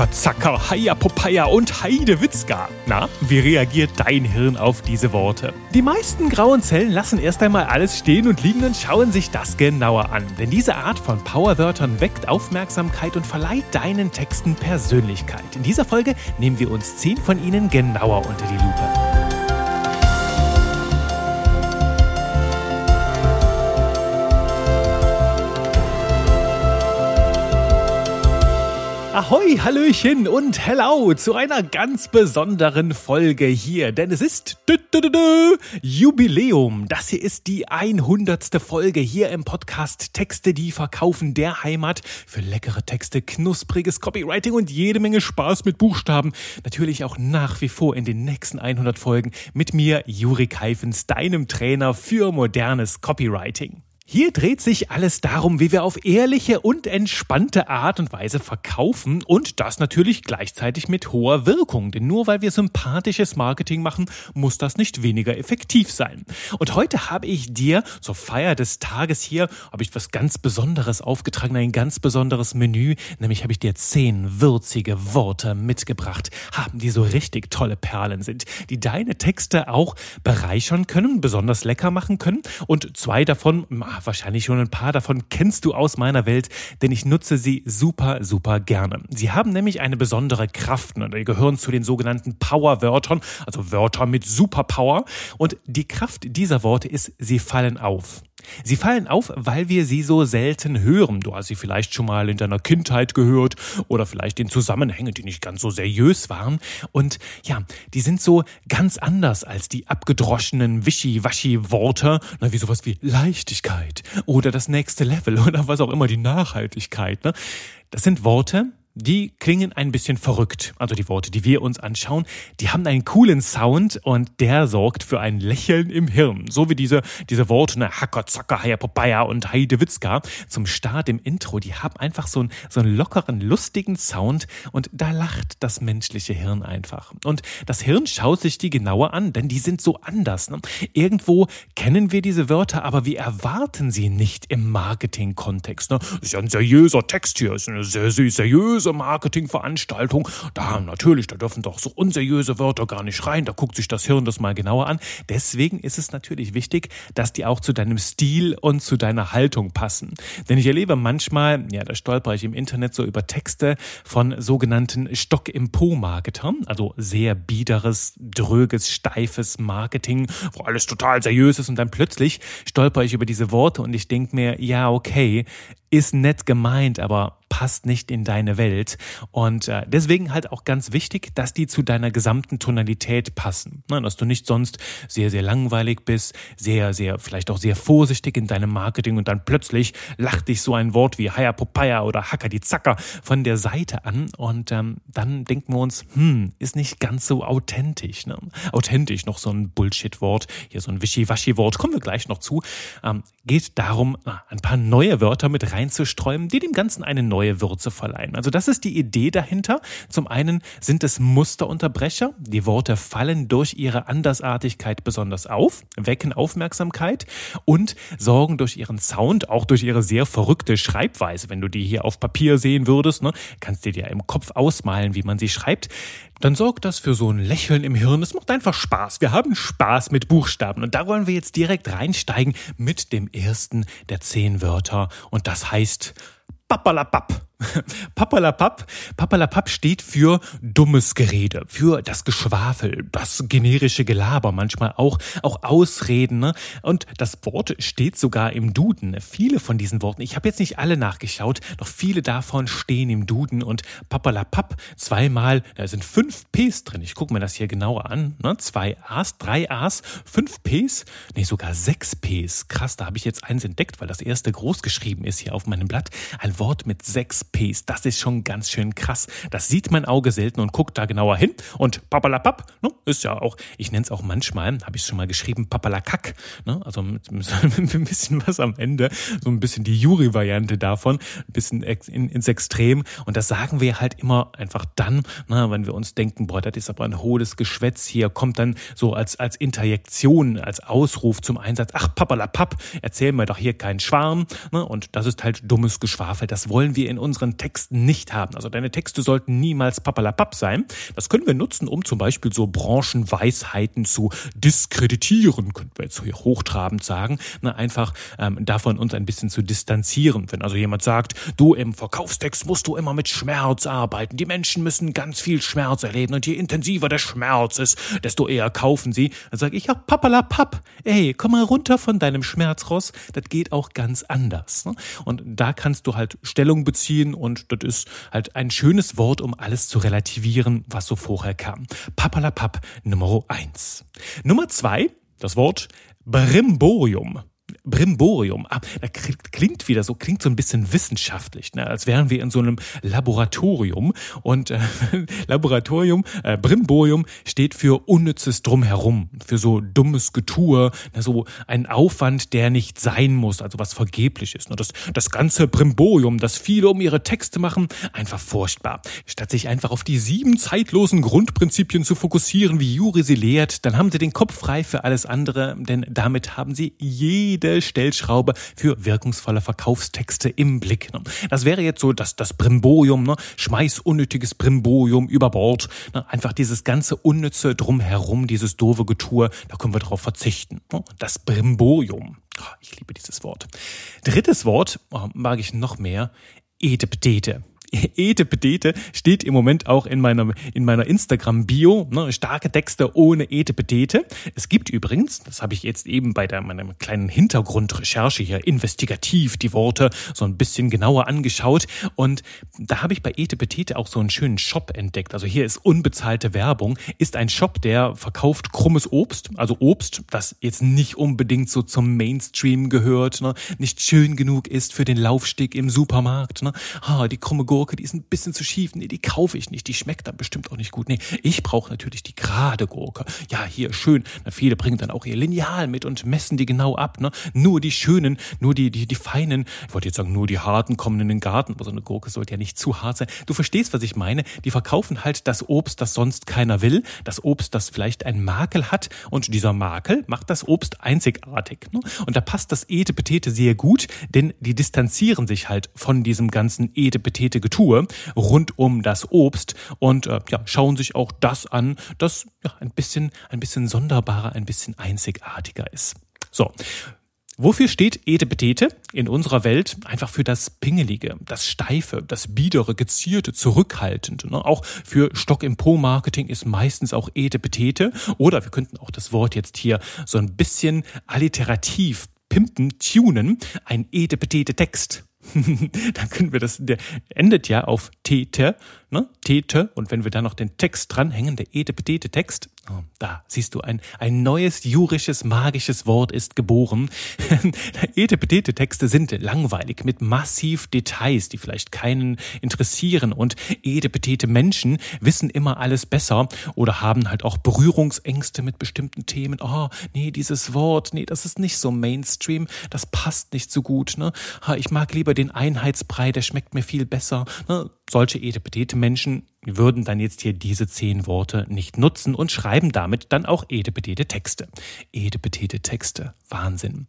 Hacker, Zacker, Haya, Popeye und Heidewitzka. Na, wie reagiert dein Hirn auf diese Worte? Die meisten grauen Zellen lassen erst einmal alles stehen und liegen und schauen sich das genauer an. Denn diese Art von Powerwörtern weckt Aufmerksamkeit und verleiht deinen Texten Persönlichkeit. In dieser Folge nehmen wir uns zehn von ihnen genauer unter die Lupe. Ahoi, Hallöchen und Hello zu einer ganz besonderen Folge hier, denn es ist dü -dü -dü Jubiläum. Das hier ist die 100. Folge hier im Podcast Texte, die verkaufen der Heimat für leckere Texte, knuspriges Copywriting und jede Menge Spaß mit Buchstaben. Natürlich auch nach wie vor in den nächsten 100 Folgen mit mir, Juri Keifens, deinem Trainer für modernes Copywriting. Hier dreht sich alles darum, wie wir auf ehrliche und entspannte Art und Weise verkaufen und das natürlich gleichzeitig mit hoher Wirkung. Denn nur weil wir sympathisches Marketing machen, muss das nicht weniger effektiv sein. Und heute habe ich dir zur Feier des Tages hier, habe ich was ganz Besonderes aufgetragen, ein ganz besonderes Menü, nämlich habe ich dir zehn würzige Worte mitgebracht, haben die so richtig tolle Perlen sind, die deine Texte auch bereichern können, besonders lecker machen können und zwei davon wahrscheinlich schon ein paar davon kennst du aus meiner Welt, denn ich nutze sie super, super gerne. Sie haben nämlich eine besondere Kraft und ne? gehören zu den sogenannten Power-Wörtern, also Wörter mit Superpower. Und die Kraft dieser Worte ist, sie fallen auf. Sie fallen auf, weil wir sie so selten hören. Du hast sie vielleicht schon mal in deiner Kindheit gehört oder vielleicht in Zusammenhängen, die nicht ganz so seriös waren. Und ja, die sind so ganz anders als die abgedroschenen Wischi-Waschi-Worte, wie sowas wie Leichtigkeit oder das nächste Level oder was auch immer, die Nachhaltigkeit. Ne? Das sind Worte, die klingen ein bisschen verrückt. Also die Worte, die wir uns anschauen, die haben einen coolen Sound und der sorgt für ein Lächeln im Hirn. So wie diese, diese Worte, ne, Hacker, Zacker, Haya, Popeye und Heidewitzka zum Start im Intro, die haben einfach so einen, so einen lockeren, lustigen Sound und da lacht das menschliche Hirn einfach. Und das Hirn schaut sich die genauer an, denn die sind so anders. Ne? Irgendwo kennen wir diese Wörter, aber wir erwarten sie nicht im Marketing-Kontext. Ne? Ist ja ein seriöser Text hier, ist eine sehr, sehr seriöse seriöse Marketingveranstaltung. Da natürlich, da dürfen doch so unseriöse Wörter gar nicht rein. Da guckt sich das Hirn das mal genauer an. Deswegen ist es natürlich wichtig, dass die auch zu deinem Stil und zu deiner Haltung passen. Denn ich erlebe manchmal, ja, da stolper ich im Internet so über Texte von sogenannten Stock im Po-Marketern, also sehr biederes, dröges, steifes Marketing, wo alles total seriös ist und dann plötzlich stolper ich über diese Worte und ich denke mir, ja, okay, ist nett gemeint, aber passt nicht in deine Welt. Und äh, deswegen halt auch ganz wichtig, dass die zu deiner gesamten Tonalität passen. Ne? Dass du nicht sonst sehr, sehr langweilig bist, sehr, sehr, vielleicht auch sehr vorsichtig in deinem Marketing und dann plötzlich lacht dich so ein Wort wie Haya Popeye oder Hacker die Zacker von der Seite an und ähm, dann denken wir uns, hm, ist nicht ganz so authentisch. Ne? Authentisch, noch so ein Bullshit-Wort, hier so ein Wischiwaschi-Wort, kommen wir gleich noch zu. Ähm, geht darum, äh, ein paar neue Wörter mit reinzustreuen, die dem Ganzen eine neue neue Würze verleihen. Also das ist die Idee dahinter. Zum einen sind es Musterunterbrecher. Die Worte fallen durch ihre Andersartigkeit besonders auf, wecken Aufmerksamkeit und sorgen durch ihren Sound, auch durch ihre sehr verrückte Schreibweise. Wenn du die hier auf Papier sehen würdest, ne, kannst du dir im Kopf ausmalen, wie man sie schreibt dann sorgt das für so ein Lächeln im Hirn. Es macht einfach Spaß. Wir haben Spaß mit Buchstaben. Und da wollen wir jetzt direkt reinsteigen mit dem ersten der zehn Wörter. Und das heißt Papalapap. Papalapap. Papalapap steht für dummes Gerede, für das Geschwafel, das generische Gelaber, manchmal auch, auch Ausreden. Ne? Und das Wort steht sogar im Duden. Viele von diesen Worten, ich habe jetzt nicht alle nachgeschaut, doch viele davon stehen im Duden. Und Papalapap zweimal, da sind fünf Ps drin. Ich gucke mir das hier genauer an. Ne? Zwei A's, drei A's, fünf Ps, nee, sogar sechs Ps. Krass, da habe ich jetzt eins entdeckt, weil das erste groß geschrieben ist hier auf meinem Blatt. Ein Wort mit sechs Ps. Das ist schon ganz schön krass. Das sieht mein Auge selten und guckt da genauer hin. Und papalapap, ne, ist ja auch, ich nenne es auch manchmal, habe ich schon mal geschrieben, papalakak. Ne, also mit, mit, ein bisschen was am Ende, so ein bisschen die Jury-Variante davon, ein bisschen in, ins Extrem. Und das sagen wir halt immer einfach dann, ne, wenn wir uns denken, boah, das ist aber ein hohles Geschwätz hier, kommt dann so als, als Interjektion, als Ausruf zum Einsatz, ach papalapap, erzähl mir doch hier keinen Schwarm. Ne, und das ist halt dummes Geschwafel. Das wollen wir in unserer unseren Texten nicht haben. Also deine Texte sollten niemals papalapap sein. Das können wir nutzen, um zum Beispiel so Branchenweisheiten zu diskreditieren, könnten wir jetzt hier hochtrabend sagen, na, einfach ähm, davon uns ein bisschen zu distanzieren. Wenn also jemand sagt, du im Verkaufstext musst du immer mit Schmerz arbeiten, die Menschen müssen ganz viel Schmerz erleben und je intensiver der Schmerz ist, desto eher kaufen sie, dann sage ich, ja, papalapap, ey, komm mal runter von deinem Schmerzross, das geht auch ganz anders. Ne? Und da kannst du halt Stellung beziehen und das ist halt ein schönes Wort, um alles zu relativieren, was so vorher kam. Papalapap Nummer eins. Nummer zwei, das Wort Brimborium. Brimborium. Ah, da klingt wieder so, klingt so ein bisschen wissenschaftlich, ne? als wären wir in so einem Laboratorium. Und äh, Laboratorium, äh, Brimborium steht für unnützes Drumherum, für so dummes Getue, ne? so ein Aufwand, der nicht sein muss, also was vergeblich ist. Ne? Das, das ganze Brimborium, das viele um ihre Texte machen, einfach furchtbar. Statt sich einfach auf die sieben zeitlosen Grundprinzipien zu fokussieren, wie Juri sie lehrt, dann haben sie den Kopf frei für alles andere, denn damit haben sie jede jede Stellschraube für wirkungsvolle Verkaufstexte im Blick. Ne? Das wäre jetzt so das, das Brimborium, ne? schmeiß unnötiges Brimborium über Bord. Ne? Einfach dieses ganze Unnütze drumherum, dieses doofe Getue, da können wir drauf verzichten. Ne? Das Brimborium. Ich liebe dieses Wort. Drittes Wort oh, mag ich noch mehr. Edepetete. Etepetete steht im Moment auch in meiner, in meiner Instagram-Bio. Ne? Starke Texte ohne Etepetete. Es gibt übrigens, das habe ich jetzt eben bei der, meiner kleinen Hintergrundrecherche hier investigativ die Worte so ein bisschen genauer angeschaut. Und da habe ich bei Etepetete auch so einen schönen Shop entdeckt. Also hier ist unbezahlte Werbung. Ist ein Shop, der verkauft krummes Obst. Also Obst, das jetzt nicht unbedingt so zum Mainstream gehört, ne? nicht schön genug ist für den Laufsteg im Supermarkt. Ne? Ah, die krumme Gurke Gurke, die ist ein bisschen zu schief. Nee, die kaufe ich nicht. Die schmeckt dann bestimmt auch nicht gut. Nee, ich brauche natürlich die gerade Gurke. Ja, hier schön. Na, viele bringen dann auch ihr Lineal mit und messen die genau ab. Ne? Nur die schönen, nur die, die, die feinen. Ich wollte jetzt sagen, nur die harten kommen in den Garten. Aber so eine Gurke sollte ja nicht zu hart sein. Du verstehst, was ich meine. Die verkaufen halt das Obst, das sonst keiner will. Das Obst, das vielleicht einen Makel hat. Und dieser Makel macht das Obst einzigartig. Ne? Und da passt das Etepetete sehr gut, denn die distanzieren sich halt von diesem ganzen Etepetete Getue rund um das Obst und äh, ja, schauen sich auch das an, das ja, ein bisschen, ein bisschen sonderbarer, ein bisschen einzigartiger ist. So. Wofür steht Etepetete in unserer Welt? Einfach für das Pingelige, das Steife, das Biedere, Gezierte, Zurückhaltende. Ne? Auch für Stock im Po-Marketing ist meistens auch Etepetete. Oder wir könnten auch das Wort jetzt hier so ein bisschen alliterativ pimpen, tunen. Ein Etepetete Text. dann können wir das, der endet ja auf Tete, ne? Tete. Und wenn wir da noch den Text dranhängen, der Etepetete Text, oh, da siehst du, ein, ein neues jurisches, magisches Wort ist geboren. Etepetete Texte sind langweilig mit massiv Details, die vielleicht keinen interessieren. Und Etepetete Menschen wissen immer alles besser oder haben halt auch Berührungsängste mit bestimmten Themen. Oh, nee, dieses Wort, nee, das ist nicht so Mainstream, das passt nicht so gut. Ne? Ich mag lieber den Einheitsbrei, der schmeckt mir viel besser. Ne? Solche Etepetete Menschen würden dann jetzt hier diese zehn Worte nicht nutzen und schreiben damit dann auch edepetete Texte. Edepetete Texte. Wahnsinn.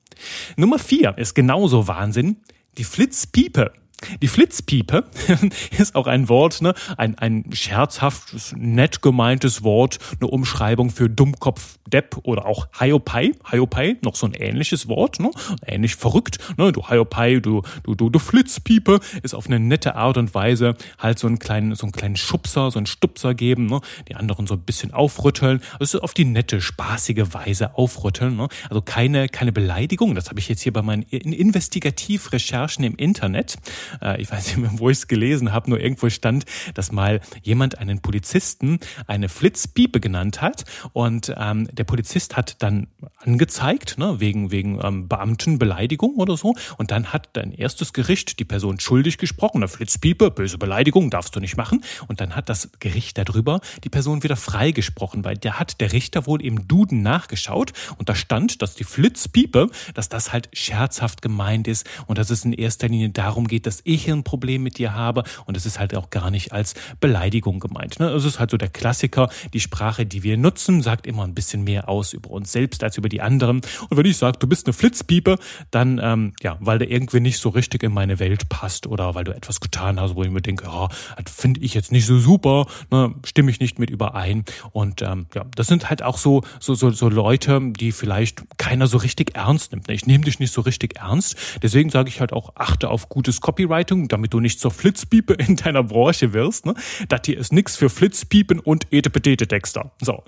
Nummer vier ist genauso Wahnsinn. Die Flitzpiepe. Die Flitzpiepe ist auch ein Wort, ne? ein, ein scherzhaftes, nett gemeintes Wort, eine Umschreibung für Dummkopf, Depp oder auch Hiopai. Hiopai, noch so ein ähnliches Wort, ne? ähnlich verrückt. Ne? Du Hiopai, du, du, du, du Flitzpiepe, ist auf eine nette Art und Weise halt so einen kleinen, so einen kleinen Schubser, so einen Stupser geben, ne? die anderen so ein bisschen aufrütteln. Also auf die nette, spaßige Weise aufrütteln. Ne? Also keine, keine Beleidigung. Das habe ich jetzt hier bei meinen Investigativrecherchen im Internet äh, ich weiß nicht mehr, wo ich es gelesen habe, nur irgendwo stand, dass mal jemand einen Polizisten eine Flitzpiepe genannt hat und ähm, der Polizist hat dann angezeigt, ne, wegen, wegen ähm, Beamtenbeleidigung oder so und dann hat dein erstes Gericht die Person schuldig gesprochen, eine Flitzpiepe, böse Beleidigung, darfst du nicht machen. Und dann hat das Gericht darüber die Person wieder freigesprochen, weil der hat der Richter wohl im Duden nachgeschaut und da stand, dass die Flitzpiepe, dass das halt scherzhaft gemeint ist und dass es in erster Linie darum geht, dass dass ich ein Problem mit dir habe und es ist halt auch gar nicht als Beleidigung gemeint. Ne? Es ist halt so der Klassiker, die Sprache, die wir nutzen, sagt immer ein bisschen mehr aus über uns selbst als über die anderen. Und wenn ich sage, du bist eine Flitzpiepe, dann ähm, ja, weil der irgendwie nicht so richtig in meine Welt passt oder weil du etwas getan hast, wo ich mir denke, ja, das finde ich jetzt nicht so super, ne, stimme ich nicht mit überein. Und ähm, ja, das sind halt auch so, so, so, so Leute, die vielleicht keiner so richtig ernst nimmt. Ne? Ich nehme dich nicht so richtig ernst. Deswegen sage ich halt auch, achte auf gutes Copywriting, damit du nicht zur Flitzpiepe in deiner Branche wirst. Ne? Das hier ist nix für Flitzpiepen und Etepetete-Texter. So.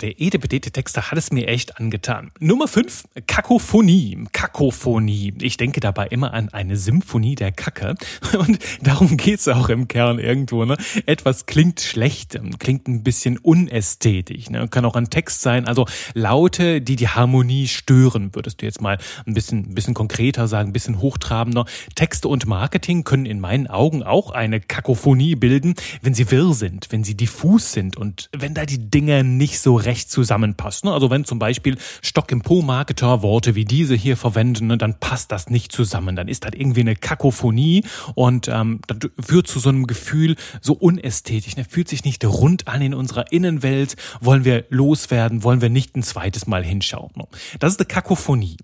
Der edepetete Texter hat es mir echt angetan. Nummer 5, Kakophonie. Kakophonie. Ich denke dabei immer an eine Symphonie der Kacke. Und darum geht's auch im Kern irgendwo. Ne? Etwas klingt schlecht, klingt ein bisschen unästhetisch. Ne? Kann auch ein Text sein. Also Laute, die die Harmonie stören, würdest du jetzt mal ein bisschen, ein bisschen konkreter sagen, ein bisschen hochtrabender. Texte und Marketing können in meinen Augen auch eine Kakophonie bilden, wenn sie wirr sind, wenn sie diffus sind und wenn da die Dinge nicht so recht zusammenpasst. Ne? Also wenn zum Beispiel Stock im Po-Marketer Worte wie diese hier verwenden, ne, dann passt das nicht zusammen. Dann ist das irgendwie eine Kakophonie und ähm, das führt zu so einem Gefühl so unästhetisch. Ne? Fühlt sich nicht rund an in unserer Innenwelt. Wollen wir loswerden? Wollen wir nicht ein zweites Mal hinschauen? Ne? Das ist eine Kakophonie.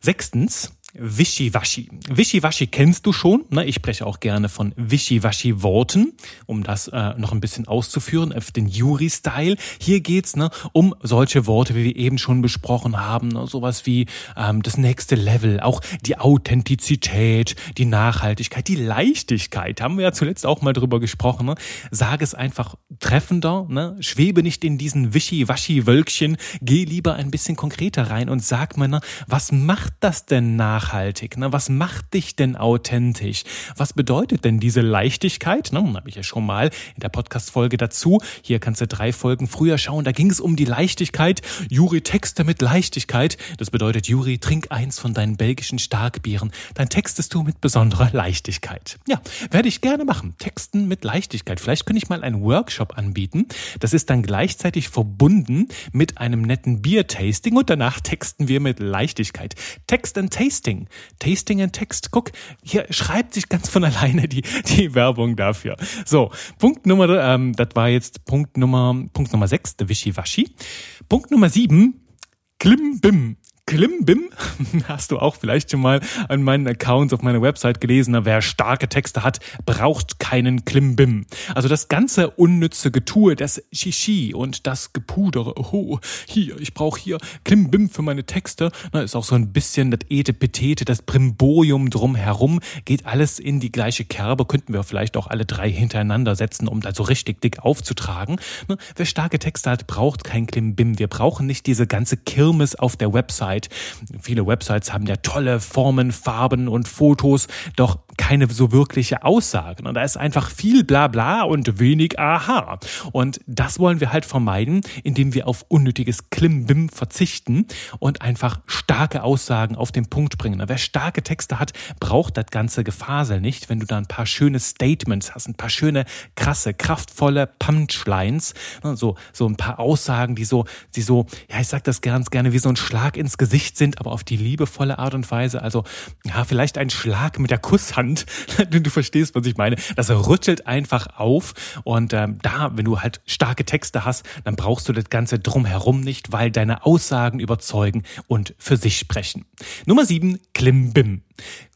Sechstens, Wischiwaschi. Wischiwaschi kennst du schon. Ne? Ich spreche auch gerne von Wischiwaschi-Worten, um das äh, noch ein bisschen auszuführen, auf den Yuri-Style. Hier geht's ne, um solche Worte, wie wir eben schon besprochen haben. Ne? Sowas wie ähm, das nächste Level, auch die Authentizität, die Nachhaltigkeit, die Leichtigkeit. Haben wir ja zuletzt auch mal drüber gesprochen. Ne? Sage es einfach treffender. Ne? Schwebe nicht in diesen Wischiwaschi-Wölkchen. Geh lieber ein bisschen konkreter rein und sag mir, ne, was macht das denn nach? Nachhaltig? Ne? Was macht dich denn authentisch? Was bedeutet denn diese Leichtigkeit? Ne? Habe ich ja schon mal in der Podcast-Folge dazu. Hier kannst du drei Folgen früher schauen. Da ging es um die Leichtigkeit. Juri Texte mit Leichtigkeit. Das bedeutet, Juri, trink eins von deinen belgischen Starkbieren. Dann textest du mit besonderer Leichtigkeit. Ja, werde ich gerne machen. Texten mit Leichtigkeit. Vielleicht könnte ich mal einen Workshop anbieten. Das ist dann gleichzeitig verbunden mit einem netten Bier-Tasting und danach texten wir mit Leichtigkeit. Text and Tasting Tasting. Tasting and Text. Guck, hier schreibt sich ganz von alleine die, die Werbung dafür. So, Punkt Nummer, ähm, das war jetzt Punkt Nummer, Punkt Nummer sechs, der Wischiwaschi. Punkt Nummer sieben, Klimbim. Klimbim hast du auch vielleicht schon mal an meinen Accounts auf meiner Website gelesen. Wer starke Texte hat, braucht keinen Klimbim. Also das ganze unnütze Getue, das Shishi und das Gepudere. Oh, hier, ich brauche hier Klimbim für meine Texte. Na, ist auch so ein bisschen das Etepetete, das Primborium drumherum. Geht alles in die gleiche Kerbe. Könnten wir vielleicht auch alle drei hintereinander setzen, um da so richtig dick aufzutragen. Na, wer starke Texte hat, braucht kein Klimbim. Wir brauchen nicht diese ganze Kirmes auf der Website Website. Viele Websites haben ja tolle Formen, Farben und Fotos, doch keine so wirkliche Aussagen. Und da ist einfach viel Blabla und wenig Aha. Und das wollen wir halt vermeiden, indem wir auf unnötiges Klimbim verzichten und einfach starke Aussagen auf den Punkt bringen. Wer starke Texte hat, braucht das ganze Gefasel nicht. Wenn du da ein paar schöne Statements hast, ein paar schöne, krasse, kraftvolle Punchlines, ne, so, so ein paar Aussagen, die so, die so, ja, ich sag das ganz gerne, wie so ein Schlag ins Gesicht sind, aber auf die liebevolle Art und Weise. Also, ja, vielleicht ein Schlag mit der Kusshand. du verstehst, was ich meine. Das rüttelt einfach auf. Und ähm, da, wenn du halt starke Texte hast, dann brauchst du das Ganze drumherum nicht, weil deine Aussagen überzeugen und für sich sprechen. Nummer sieben, Klimbim.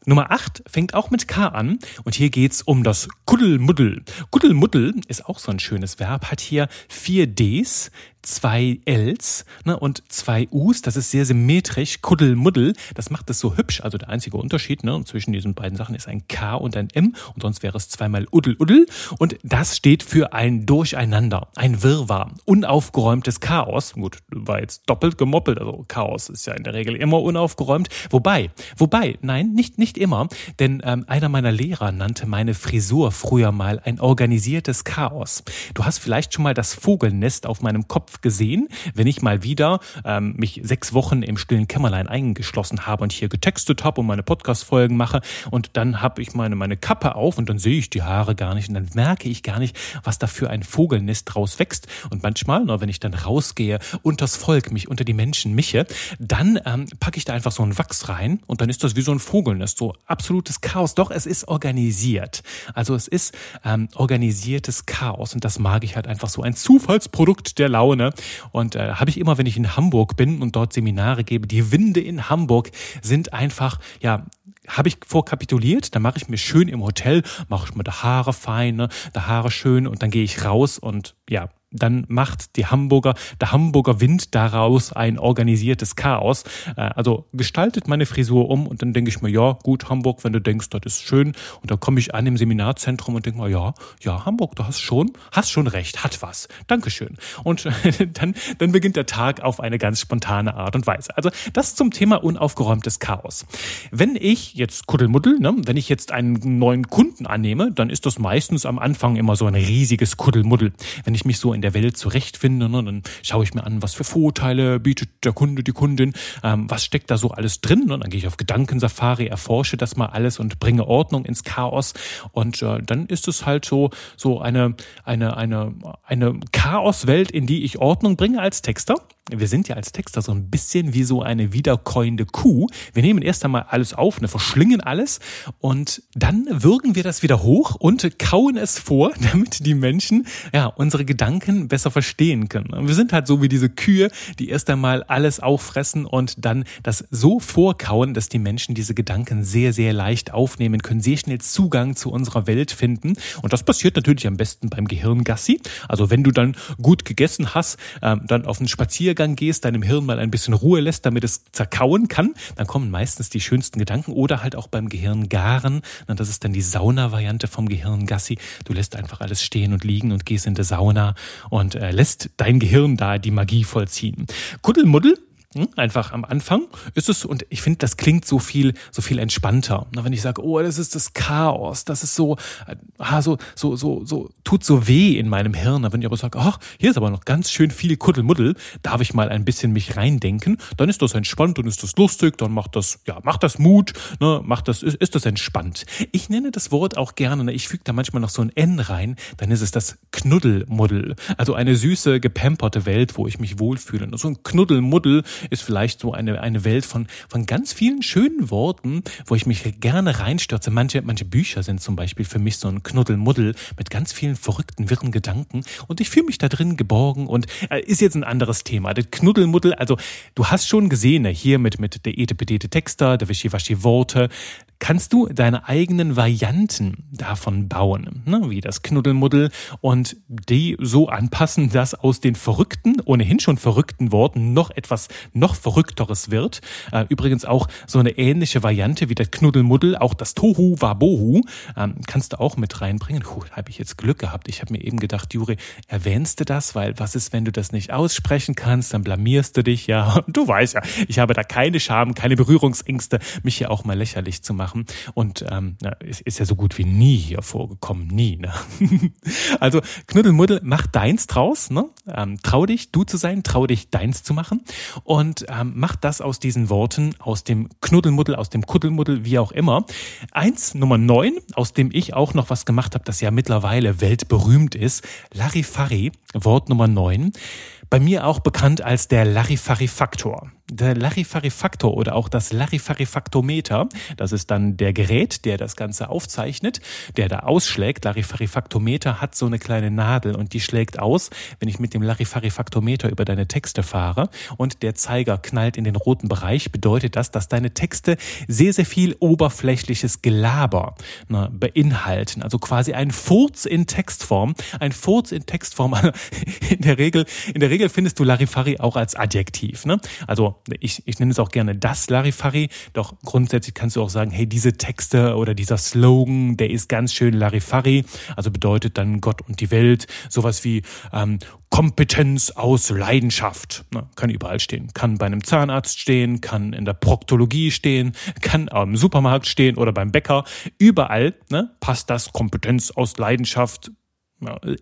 Nummer 8 fängt auch mit K an und hier geht's um das Kuddelmuddel. Kuddelmuddel ist auch so ein schönes Verb, hat hier vier Ds, zwei Ls ne, und zwei Us. Das ist sehr symmetrisch. Kuddelmuddel, das macht es so hübsch. Also der einzige Unterschied ne, zwischen diesen beiden Sachen ist ein K und ein M und sonst wäre es zweimal Uddel Uddel. Und das steht für ein Durcheinander, ein Wirrwarr, unaufgeräumtes Chaos. Gut, war jetzt doppelt gemoppelt. Also Chaos ist ja in der Regel immer unaufgeräumt. Wobei, wobei, nein, nicht, nicht immer, denn ähm, einer meiner Lehrer nannte meine Frisur früher mal ein organisiertes Chaos. Du hast vielleicht schon mal das Vogelnest auf meinem Kopf gesehen, wenn ich mal wieder ähm, mich sechs Wochen im stillen Kämmerlein eingeschlossen habe und hier getextet habe und meine Podcast-Folgen mache und dann habe ich meine, meine Kappe auf und dann sehe ich die Haare gar nicht und dann merke ich gar nicht, was da für ein Vogelnest draus wächst. Und manchmal, wenn ich dann rausgehe, unters Volk, mich unter die Menschen mische, dann ähm, packe ich da einfach so ein Wachs rein und dann ist das wie so ein Vogel mogeln ist, so absolutes Chaos. Doch, es ist organisiert. Also es ist ähm, organisiertes Chaos und das mag ich halt einfach so. Ein Zufallsprodukt der Laune. Und äh, habe ich immer, wenn ich in Hamburg bin und dort Seminare gebe, die Winde in Hamburg sind einfach, ja, habe ich vorkapituliert, dann mache ich mir schön im Hotel, mache ich mir die Haare fein, ne, die Haare schön und dann gehe ich raus und ja, dann macht die Hamburger, der Hamburger Wind daraus ein organisiertes Chaos. Äh, also gestaltet meine Frisur um und dann denke ich mir, ja, gut, Hamburg, wenn du denkst, das ist schön. Und dann komme ich an im Seminarzentrum und denke mir, ja, ja, Hamburg, du hast schon, hast schon recht, hat was. Dankeschön. Und dann, dann beginnt der Tag auf eine ganz spontane Art und Weise. Also das zum Thema unaufgeräumtes Chaos. Wenn ich jetzt Kuddelmuddel, ne, wenn ich jetzt einen neuen Kunden annehme, dann ist das meistens am Anfang immer so ein riesiges Kuddelmuddel. Wenn ich mich so in der Welt zurechtfinde. Ne? Dann schaue ich mir an, was für Vorteile bietet der Kunde, die Kundin, ähm, was steckt da so alles drin. Ne? Dann gehe ich auf Gedankensafari, erforsche das mal alles und bringe Ordnung ins Chaos. Und äh, dann ist es halt so, so eine, eine, eine, eine Chaoswelt, in die ich Ordnung bringe als Texter wir sind ja als Texter so ein bisschen wie so eine wiederkäuende Kuh. Wir nehmen erst einmal alles auf, ne, verschlingen alles und dann würgen wir das wieder hoch und kauen es vor, damit die Menschen ja unsere Gedanken besser verstehen können. Wir sind halt so wie diese Kühe, die erst einmal alles auffressen und dann das so vorkauen, dass die Menschen diese Gedanken sehr, sehr leicht aufnehmen können, sehr schnell Zugang zu unserer Welt finden. Und das passiert natürlich am besten beim Gehirngassi. Also wenn du dann gut gegessen hast, ähm, dann auf einen Spaziergang Spaziergang gehst, deinem Hirn mal ein bisschen Ruhe lässt, damit es zerkauen kann, dann kommen meistens die schönsten Gedanken oder halt auch beim Gehirn garen. Das ist dann die Sauna-Variante vom Gehirn Gassi. Du lässt einfach alles stehen und liegen und gehst in die Sauna und äh, lässt dein Gehirn da die Magie vollziehen. Kuddelmuddel? Einfach am Anfang ist es, und ich finde, das klingt so viel, so viel entspannter. wenn ich sage, oh, das ist das Chaos, das ist so, ah, so, so, so, so, tut so weh in meinem Hirn. Wenn ich aber sage, ach, hier ist aber noch ganz schön viel Kuddelmuddel, darf ich mal ein bisschen mich reindenken, dann ist das entspannt und ist das lustig, dann macht das, ja, macht das Mut, ne, macht das, ist, ist das entspannt. Ich nenne das Wort auch gerne, ne, ich füge da manchmal noch so ein N rein, dann ist es das Knuddelmuddel. Also eine süße, gepamperte Welt, wo ich mich wohlfühle. So ein Knuddelmuddel ist vielleicht so eine, eine Welt von, von ganz vielen schönen Worten, wo ich mich gerne reinstürze. Manche, manche Bücher sind zum Beispiel für mich so ein Knuddelmuddel mit ganz vielen verrückten, wirren Gedanken und ich fühle mich da drin geborgen und äh, ist jetzt ein anderes Thema. Das Knuddelmuddel, also du hast schon gesehen, ne, hier mit, mit der etepetete Texter, der Wischiwaschi-Worte, kannst du deine eigenen Varianten davon bauen, ne? wie das Knuddelmuddel und die so anpassen, dass aus den verrückten, ohnehin schon verrückten Worten noch etwas noch verrückteres wird. Äh, übrigens auch so eine ähnliche Variante wie das Knuddelmuddel, auch das Tohu Wabohu, ähm, kannst du auch mit reinbringen. Puh, habe ich jetzt Glück gehabt. Ich habe mir eben gedacht, Juri, erwähnst du das? Weil was ist, wenn du das nicht aussprechen kannst? Dann blamierst du dich ja. Du weißt ja, ich habe da keine Scham, keine Berührungsängste, mich hier auch mal lächerlich zu machen machen. Und ähm, na, ist, ist ja so gut wie nie hier vorgekommen, nie. Ne? also Knuddelmuddel, mach deins draus. Ne? Ähm, trau dich, du zu sein, trau dich, deins zu machen. Und ähm, mach das aus diesen Worten, aus dem Knuddelmuddel, aus dem Kuddelmuddel, wie auch immer. Eins, Nummer neun, aus dem ich auch noch was gemacht habe, das ja mittlerweile weltberühmt ist. Larifari, Wort Nummer neun. Bei mir auch bekannt als der Larifari-Faktor der Larifari-Faktor oder auch das Larifari-Faktometer. Das ist dann der Gerät, der das Ganze aufzeichnet, der da ausschlägt. Larifari-Faktometer hat so eine kleine Nadel und die schlägt aus, wenn ich mit dem Larifari-Faktometer über deine Texte fahre und der Zeiger knallt in den roten Bereich, bedeutet das, dass deine Texte sehr, sehr viel oberflächliches Gelaber ne, beinhalten. Also quasi ein Furz in Textform. Ein Furz in Textform. In der Regel, in der Regel findest du Larifari auch als Adjektiv. Ne? Also ich, ich nenne es auch gerne das Larifari, doch grundsätzlich kannst du auch sagen, hey, diese Texte oder dieser Slogan, der ist ganz schön Larifari, also bedeutet dann Gott und die Welt, sowas wie ähm, Kompetenz aus Leidenschaft. Na, kann überall stehen. Kann bei einem Zahnarzt stehen, kann in der Proktologie stehen, kann am Supermarkt stehen oder beim Bäcker. Überall ne, passt das Kompetenz aus Leidenschaft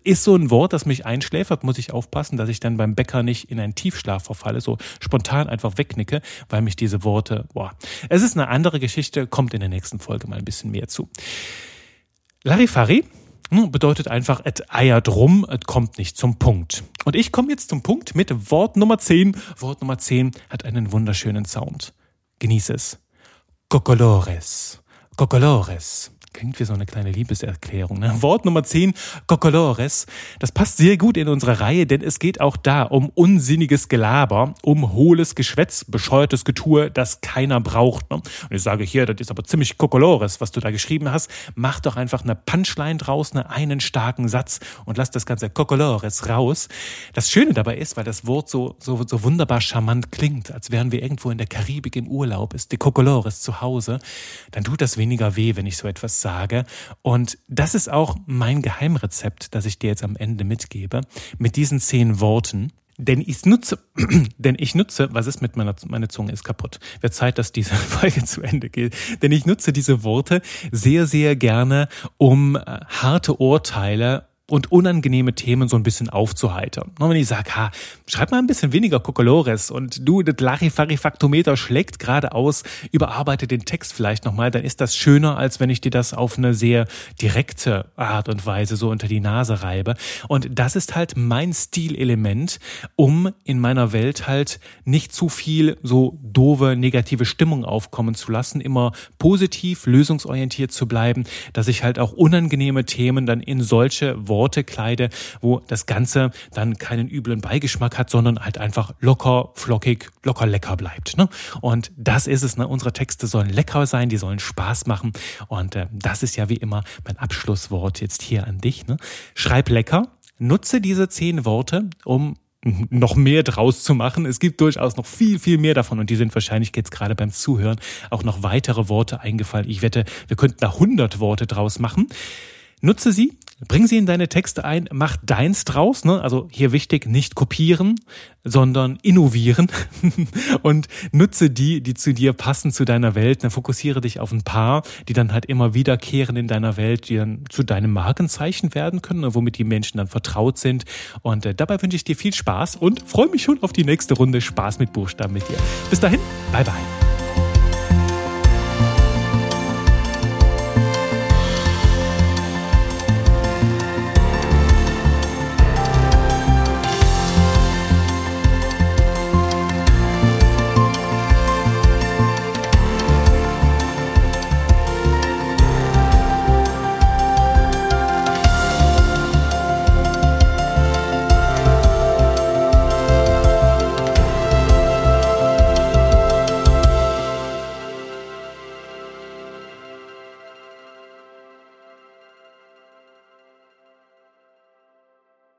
ist so ein Wort, das mich einschläfert, muss ich aufpassen, dass ich dann beim Bäcker nicht in einen Tiefschlaf verfalle, so spontan einfach wegnicke, weil mich diese Worte, boah. Es ist eine andere Geschichte, kommt in der nächsten Folge mal ein bisschen mehr zu. Larifari hm, bedeutet einfach, es eiert rum, es kommt nicht zum Punkt. Und ich komme jetzt zum Punkt mit Wort Nummer 10. Wort Nummer 10 hat einen wunderschönen Sound. Genieße es. Cocolores. Cocolores. Klingt wie so eine kleine Liebeserklärung. Ne? Wort Nummer 10, Cocolores. Das passt sehr gut in unsere Reihe, denn es geht auch da um unsinniges Gelaber, um hohles Geschwätz, bescheuertes Getue, das keiner braucht. Ne? Und ich sage hier, das ist aber ziemlich Cocolores, was du da geschrieben hast. Mach doch einfach eine Punchline draus, ne? einen starken Satz und lass das ganze Cocolores raus. Das Schöne dabei ist, weil das Wort so, so, so wunderbar charmant klingt, als wären wir irgendwo in der Karibik im Urlaub, ist die Cocolores zu Hause, dann tut das weniger weh, wenn ich so etwas sage. Und das ist auch mein Geheimrezept, das ich dir jetzt am Ende mitgebe, mit diesen zehn Worten. Denn ich nutze, denn ich nutze, was ist mit meiner, meine Zunge ist kaputt. Wird Zeit, dass diese Folge zu Ende geht. Denn ich nutze diese Worte sehr, sehr gerne, um äh, harte Urteile und unangenehme Themen so ein bisschen aufzuheitern. Und wenn ich sage, ha, schreib mal ein bisschen weniger Kokolores und du, das Larifarifaktometer schlägt gerade aus, überarbeite den Text vielleicht nochmal, dann ist das schöner, als wenn ich dir das auf eine sehr direkte Art und Weise so unter die Nase reibe. Und das ist halt mein Stilelement, um in meiner Welt halt nicht zu viel so doofe, negative Stimmung aufkommen zu lassen, immer positiv, lösungsorientiert zu bleiben, dass ich halt auch unangenehme Themen dann in solche Worte kleide, wo das Ganze dann keinen üblen Beigeschmack hat, sondern halt einfach locker, flockig, locker lecker bleibt. Ne? Und das ist es. Ne? Unsere Texte sollen lecker sein, die sollen Spaß machen. Und äh, das ist ja wie immer mein Abschlusswort jetzt hier an dich. Ne? Schreib lecker, nutze diese zehn Worte, um noch mehr draus zu machen. Es gibt durchaus noch viel, viel mehr davon und die sind wahrscheinlich jetzt gerade beim Zuhören auch noch weitere Worte eingefallen. Ich wette, wir könnten da 100 Worte draus machen. Nutze sie, bring sie in deine Texte ein, mach deins draus. Ne? Also hier wichtig, nicht kopieren, sondern innovieren und nutze die, die zu dir passen, zu deiner Welt. Dann fokussiere dich auf ein paar, die dann halt immer wiederkehren in deiner Welt, die dann zu deinem Markenzeichen werden können, womit die Menschen dann vertraut sind. Und äh, dabei wünsche ich dir viel Spaß und freue mich schon auf die nächste Runde Spaß mit Buchstaben mit dir. Bis dahin, bye bye.